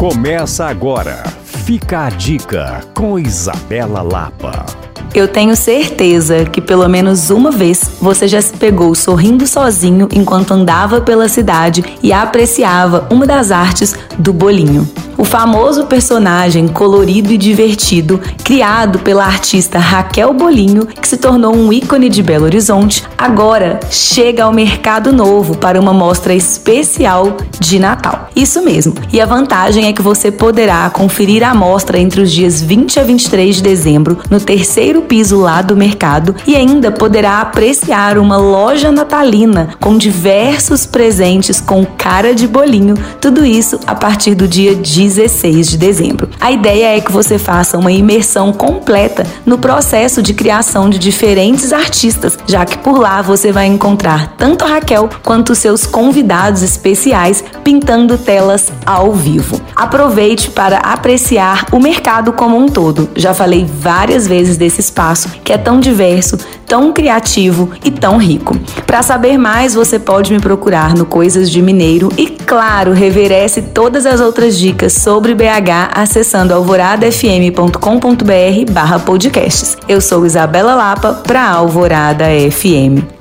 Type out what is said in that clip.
Começa agora. Fica a dica com Isabela Lapa. Eu tenho certeza que pelo menos uma vez você já se pegou sorrindo sozinho enquanto andava pela cidade e apreciava uma das artes do bolinho. O famoso personagem colorido e divertido, criado pela artista Raquel Bolinho, que se tornou um ícone de Belo Horizonte, agora chega ao mercado novo para uma mostra especial de Natal. Isso mesmo. E a vantagem é que você poderá conferir a mostra entre os dias 20 a 23 de dezembro no terceiro piso lá do mercado e ainda poderá apreciar uma loja natalina com diversos presentes com cara de bolinho, tudo isso a partir do dia 16 de dezembro. A ideia é que você faça uma imersão completa no processo de criação de diferentes artistas, já que por lá você vai encontrar tanto a Raquel quanto seus convidados especiais pintando telas ao vivo. Aproveite para apreciar o mercado como um todo. Já falei várias vezes desse espaço que é tão diverso, tão criativo e tão rico. Para saber mais, você pode me procurar no Coisas de Mineiro e, claro, reverece todas as outras dicas sobre BH acessando alvoradafm.com.br/podcasts. Eu sou Isabela Lapa para Alvorada FM.